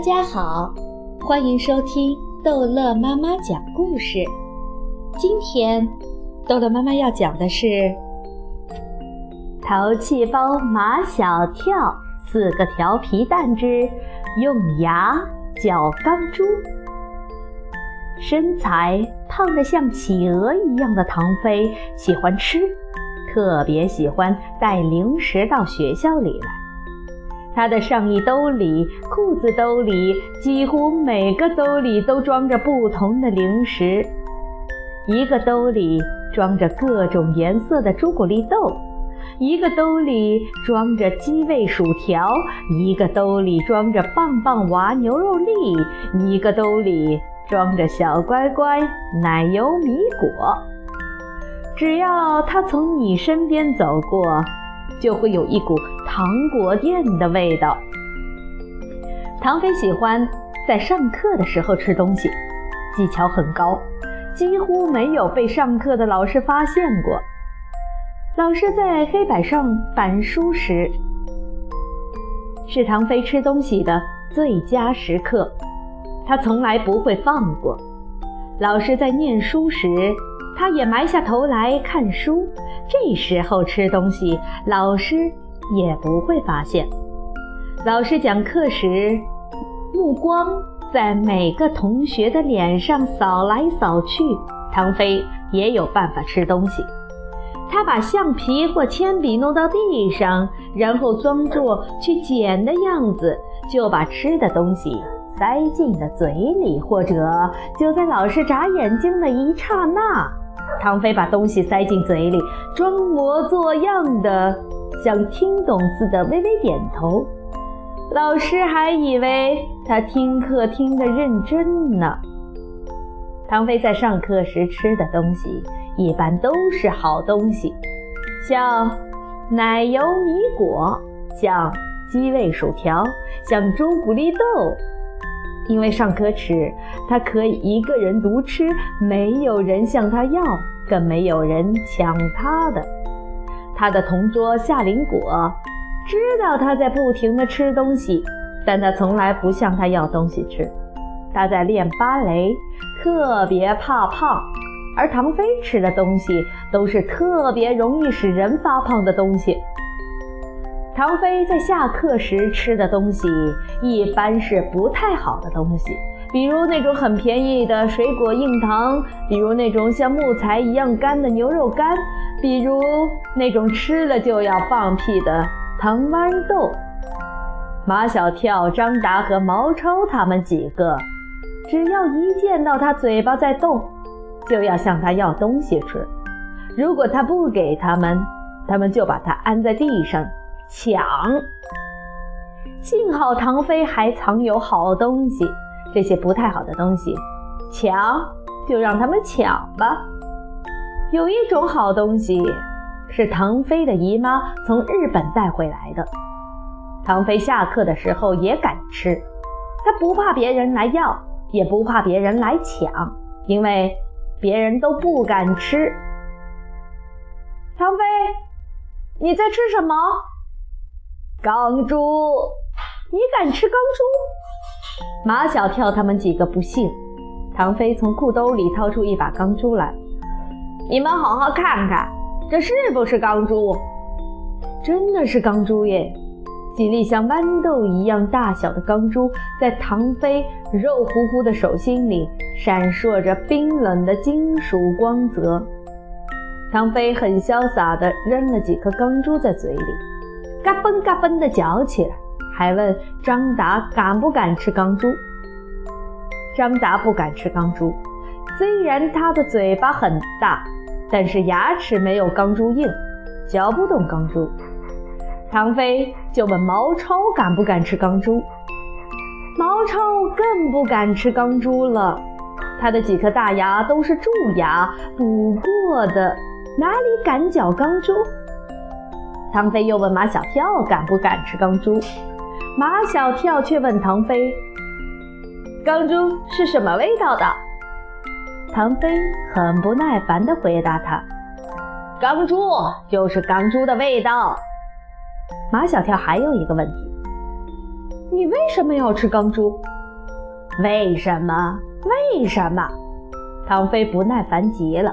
大家好，欢迎收听逗乐妈妈讲故事。今天，逗乐妈妈要讲的是《淘气包马小跳四个调皮蛋之用牙嚼钢珠》。身材胖得像企鹅一样的唐飞喜欢吃，特别喜欢带零食到学校里来。他的上衣兜里、裤子兜里，几乎每个兜里都装着不同的零食。一个兜里装着各种颜色的朱古力豆，一个兜里装着鸡味薯条，一个兜里装着棒棒娃牛肉粒，一个兜里装着小乖乖奶油米果。只要他从你身边走过，就会有一股糖果店的味道。唐飞喜欢在上课的时候吃东西，技巧很高，几乎没有被上课的老师发现过。老师在黑板上板书时，是唐飞吃东西的最佳时刻，他从来不会放过。老师在念书时。他也埋下头来看书，这时候吃东西，老师也不会发现。老师讲课时，目光在每个同学的脸上扫来扫去。唐飞也有办法吃东西，他把橡皮或铅笔弄到地上，然后装作去捡的样子，就把吃的东西塞进了嘴里，或者就在老师眨眼睛的一刹那。唐飞把东西塞进嘴里，装模作样的像听懂似的微微点头。老师还以为他听课听得认真呢。唐飞在上课时吃的东西一般都是好东西，像奶油米果，像鸡味薯条，像朱古力豆。因为上课吃，他可以一个人独吃，没有人向他要，更没有人抢他的。他的同桌夏林果知道他在不停地吃东西，但他从来不向他要东西吃。他在练芭蕾，特别怕胖，而唐飞吃的东西都是特别容易使人发胖的东西。唐飞在下课时吃的东西一般是不太好的东西，比如那种很便宜的水果硬糖，比如那种像木材一样干的牛肉干，比如那种吃了就要放屁的糖豌豆。马小跳、张达和毛超他们几个，只要一见到他嘴巴在动，就要向他要东西吃。如果他不给他们，他们就把他按在地上。抢！幸好唐飞还藏有好东西，这些不太好的东西，抢就让他们抢吧。有一种好东西是唐飞的姨妈从日本带回来的，唐飞下课的时候也敢吃，他不怕别人来要，也不怕别人来抢，因为别人都不敢吃。唐飞，你在吃什么？钢珠，你敢吃钢珠？马小跳他们几个不信。唐飞从裤兜里掏出一把钢珠来，你们好好看看，这是不是钢珠？真的是钢珠耶！几粒像豌豆一样大小的钢珠，在唐飞肉乎乎的手心里闪烁着冰冷的金属光泽。唐飞很潇洒地扔了几颗钢珠在嘴里。嘎嘣嘎嘣地嚼起来，还问张达敢不敢吃钢珠。张达不敢吃钢珠，虽然他的嘴巴很大，但是牙齿没有钢珠硬，嚼不动钢珠。唐飞就问毛超敢不敢吃钢珠，毛超更不敢吃钢珠了，他的几颗大牙都是蛀牙补过的，哪里敢嚼钢珠？唐飞又问马小跳敢不敢吃钢珠，马小跳却问唐飞：“钢珠是什么味道的？”唐飞很不耐烦地回答他：“钢珠就是钢珠的味道。”马小跳还有一个问题：“你为什么要吃钢珠？”为什么？为什么？唐飞不耐烦极了。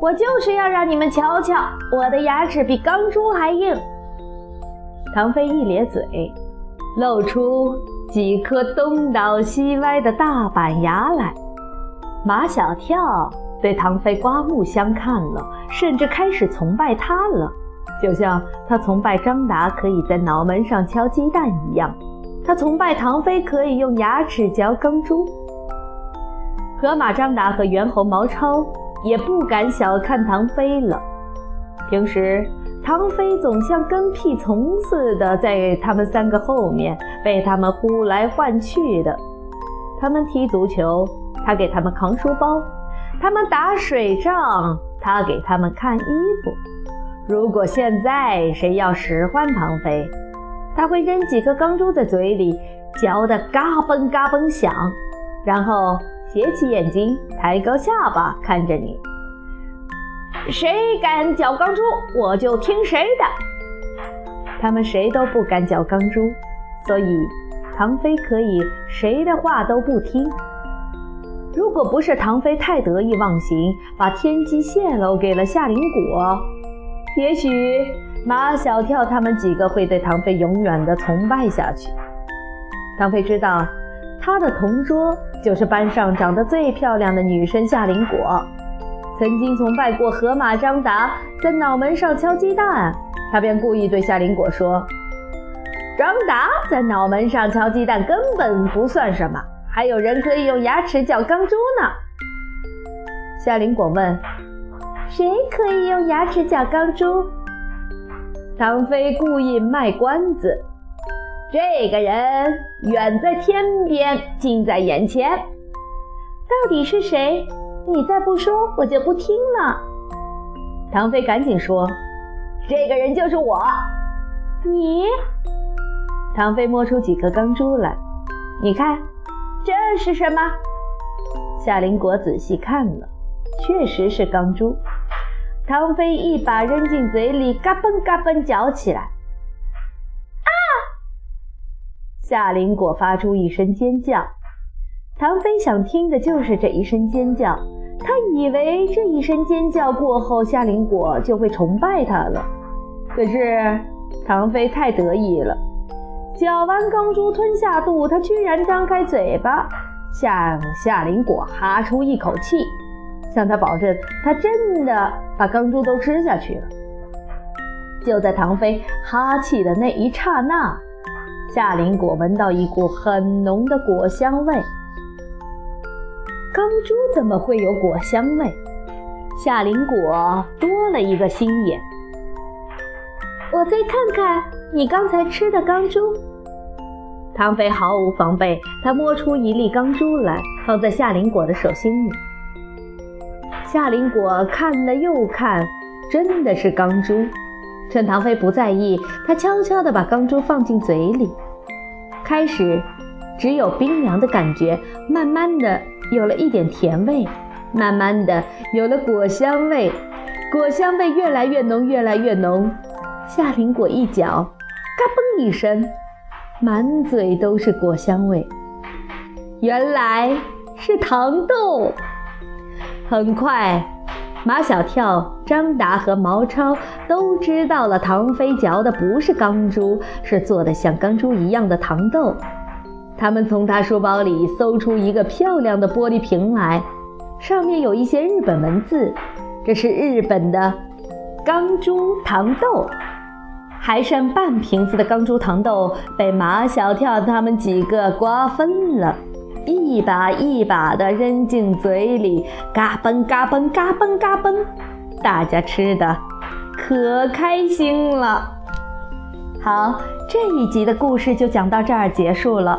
我就是要让你们瞧瞧，我的牙齿比钢珠还硬。唐飞一咧嘴，露出几颗东倒西歪的大板牙来。马小跳对唐飞刮目相看了，甚至开始崇拜他了，就像他崇拜张达可以在脑门上敲鸡蛋一样，他崇拜唐飞可以用牙齿嚼钢珠。河马张达和猿猴毛超。也不敢小看唐飞了。平时，唐飞总像跟屁虫似的在他们三个后面，被他们呼来唤去的。他们踢足球，他给他们扛书包；他们打水仗，他给他们看衣服。如果现在谁要使唤唐飞，他会扔几颗钢珠在嘴里，嚼得嘎嘣嘎嘣响，然后。斜起眼睛，抬高下巴看着你。谁敢嚼钢珠，我就听谁的。他们谁都不敢嚼钢珠，所以唐飞可以谁的话都不听。如果不是唐飞太得意忘形，把天机泄露给了夏林果，也许马小跳他们几个会对唐飞永远的崇拜下去。唐飞知道。他的同桌就是班上长得最漂亮的女生夏林果，曾经崇拜过河马张达在脑门上敲鸡蛋，他便故意对夏林果说：“张达在脑门上敲鸡蛋根本不算什么，还有人可以用牙齿叫钢珠呢。”夏林果问：“谁可以用牙齿叫钢珠？”唐飞故意卖关子。这个人远在天边，近在眼前，到底是谁？你再不说，我就不听了。唐飞赶紧说：“这个人就是我。”你？唐飞摸出几颗钢珠来，你看，这是什么？夏林果仔细看了，确实是钢珠。唐飞一把扔进嘴里，嘎嘣嘎嘣嚼起来。啊夏林果发出一声尖叫，唐飞想听的就是这一声尖叫。他以为这一声尖叫过后，夏林果就会崇拜他了。可是唐飞太得意了，嚼完钢珠吞下肚，他居然张开嘴巴向夏林果哈出一口气，向他保证他真的把钢珠都吃下去了。就在唐飞哈气的那一刹那。夏林果闻到一股很浓的果香味。钢珠怎么会有果香味？夏林果多了一个心眼。我再看看你刚才吃的钢珠。唐飞毫无防备，他摸出一粒钢珠来，放在夏林果的手心里。夏林果看了又看，真的是钢珠。趁唐飞不在意，他悄悄地把钢珠放进嘴里。开始只有冰凉的感觉，慢慢的有了一点甜味，慢慢的有了果香味，果香味越来越浓，越来越浓。夏林果一嚼，嘎嘣一声，满嘴都是果香味。原来是糖豆。很快。马小跳、张达和毛超都知道了，唐飞嚼的不是钢珠，是做的像钢珠一样的糖豆。他们从他书包里搜出一个漂亮的玻璃瓶来，上面有一些日本文字，这是日本的钢珠糖豆。还剩半瓶子的钢珠糖豆被马小跳他们几个瓜分了。一把一把的扔进嘴里，嘎嘣嘎嘣嘎嘣嘎嘣，大家吃的可开心了。好，这一集的故事就讲到这儿结束了。